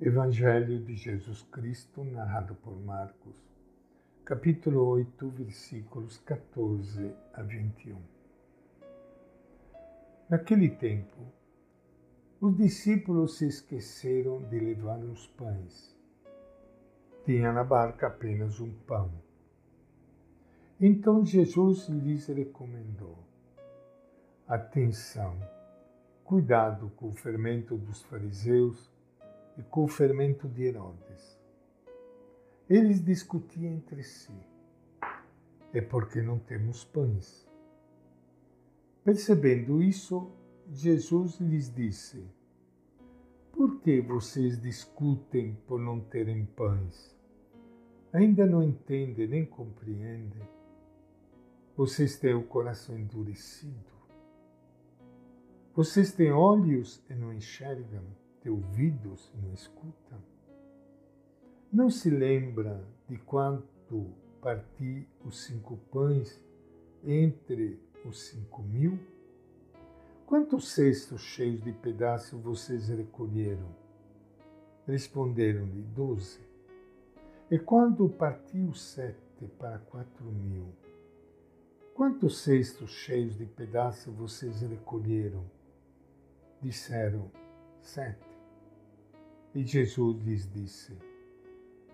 Evangelho de Jesus Cristo, narrado por Marcos, capítulo 8, versículos 14 a 21. Naquele tempo, os discípulos se esqueceram de levar os pães. Tinha na barca apenas um pão. Então Jesus lhes recomendou: Atenção, cuidado com o fermento dos fariseus e com o fermento de Herodes. Eles discutiam entre si. É porque não temos pães. Percebendo isso, Jesus lhes disse: Por que vocês discutem por não terem pães? Ainda não entendem nem compreendem. Vocês têm o coração endurecido. Vocês têm olhos e não enxergam ter ouvidos e não escuta? Não se lembra de quanto parti os cinco pães entre os cinco mil? Quantos cestos cheios de pedaços vocês recolheram? Responderam-lhe doze. E quando partiu sete para quatro mil, quantos cestos cheios de pedaços vocês recolheram? Disseram sete. E Jesus lhes disse: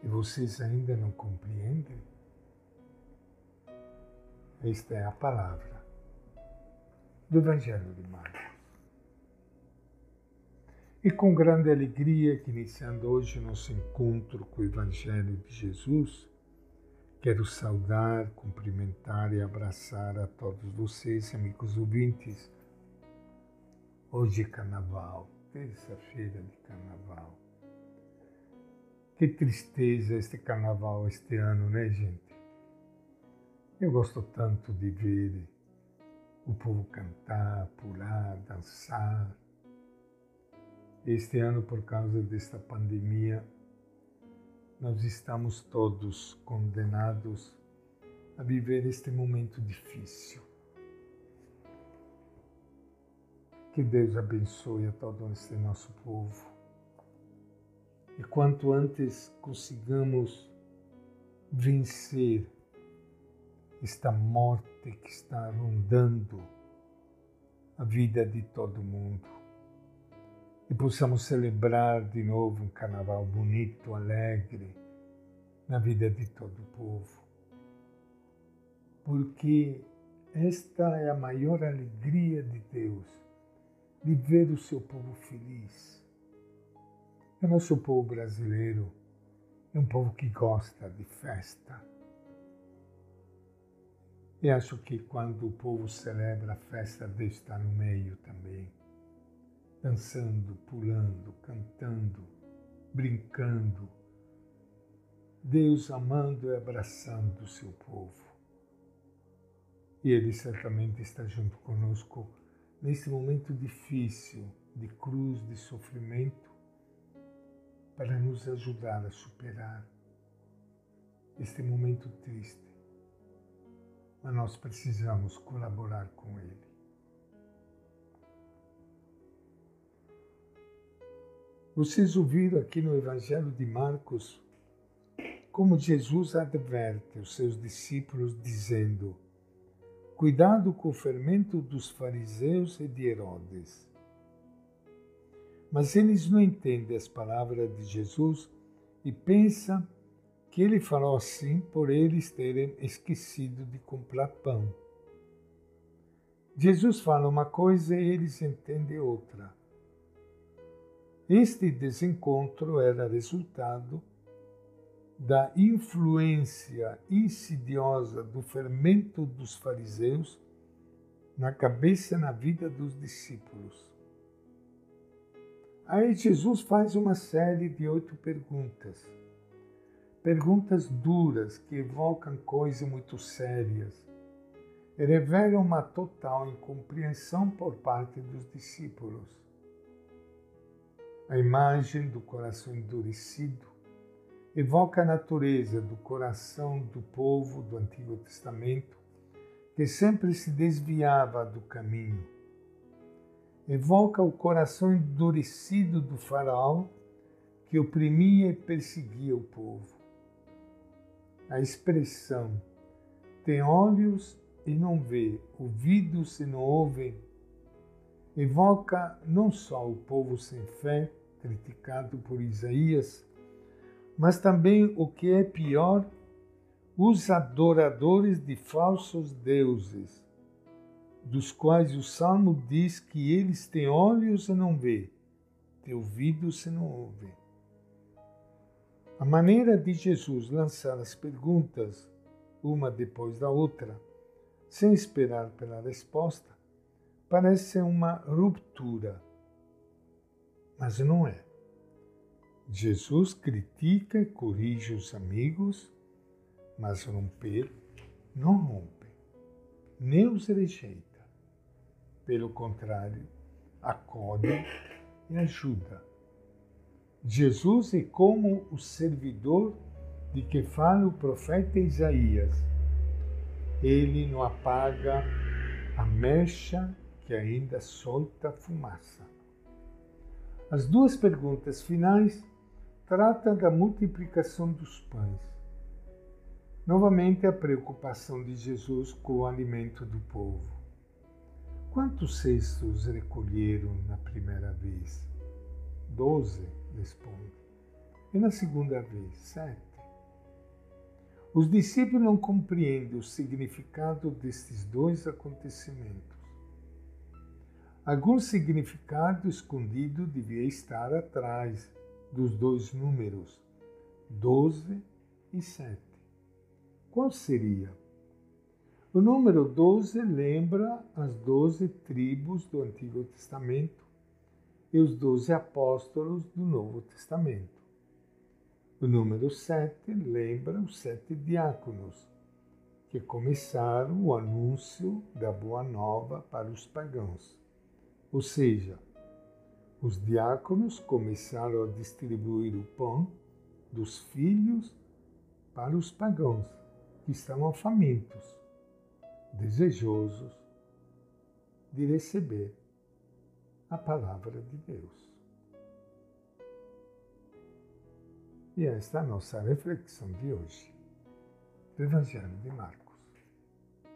E vocês ainda não compreendem? Esta é a palavra do Evangelho de Marcos. E com grande alegria que iniciando hoje nosso encontro com o Evangelho de Jesus, quero saudar, cumprimentar e abraçar a todos vocês, amigos ouvintes. Hoje é Carnaval, terça-feira de Carnaval. Que tristeza este carnaval este ano, né, gente? Eu gosto tanto de ver o povo cantar, pular, dançar. Este ano, por causa desta pandemia, nós estamos todos condenados a viver este momento difícil. Que Deus abençoe a todo este nosso povo e quanto antes consigamos vencer esta morte que está rondando a vida de todo mundo e possamos celebrar de novo um carnaval bonito, alegre na vida de todo o povo. Porque esta é a maior alegria de Deus, de ver o seu povo feliz o nosso povo brasileiro é um povo que gosta de festa. E acho que quando o povo celebra a festa, Deus está no meio também, dançando, pulando, cantando, brincando. Deus amando e abraçando o seu povo. E Ele certamente está junto conosco nesse momento difícil de cruz, de sofrimento, para nos ajudar a superar este momento triste. Mas nós precisamos colaborar com Ele. Vocês ouviram aqui no Evangelho de Marcos como Jesus adverte os seus discípulos, dizendo: Cuidado com o fermento dos fariseus e de Herodes. Mas eles não entendem as palavras de Jesus e pensam que ele falou assim por eles terem esquecido de comprar pão. Jesus fala uma coisa e eles entendem outra. Este desencontro era resultado da influência insidiosa do fermento dos fariseus na cabeça e na vida dos discípulos. Aí Jesus faz uma série de oito perguntas. Perguntas duras que evocam coisas muito sérias e revelam uma total incompreensão por parte dos discípulos. A imagem do coração endurecido evoca a natureza do coração do povo do Antigo Testamento que sempre se desviava do caminho evoca o coração endurecido do faraó, que oprimia e perseguia o povo. A expressão tem olhos e não vê, ouvidos e não ouvem, evoca não só o povo sem fé, criticado por Isaías, mas também o que é pior, os adoradores de falsos deuses, dos quais o Salmo diz que eles têm olhos e não vê, têm ouvidos e não ouvem. A maneira de Jesus lançar as perguntas, uma depois da outra, sem esperar pela resposta, parece uma ruptura, mas não é. Jesus critica e corrige os amigos, mas romper não rompe, nem os rejeita. Pelo contrário, acolhe e ajuda. Jesus é como o servidor de que fala o profeta Isaías. Ele não apaga a mecha que ainda solta fumaça. As duas perguntas finais tratam da multiplicação dos pães. Novamente a preocupação de Jesus com o alimento do povo. Quantos cestos recolheram na primeira vez? Doze, responde. E na segunda vez? Sete. Os discípulos não compreendem o significado destes dois acontecimentos. Algum significado escondido devia estar atrás dos dois números, 12 e 7. Qual seria? O número 12 lembra as doze tribos do Antigo Testamento e os doze apóstolos do Novo Testamento. O número 7 lembra os sete diáconos, que começaram o anúncio da Boa Nova para os pagãos. Ou seja, os diáconos começaram a distribuir o pão dos filhos para os pagãos, que estavam famintos, desejosos de receber a palavra de Deus. E esta é a nossa reflexão de hoje do Evangelho de Marcos.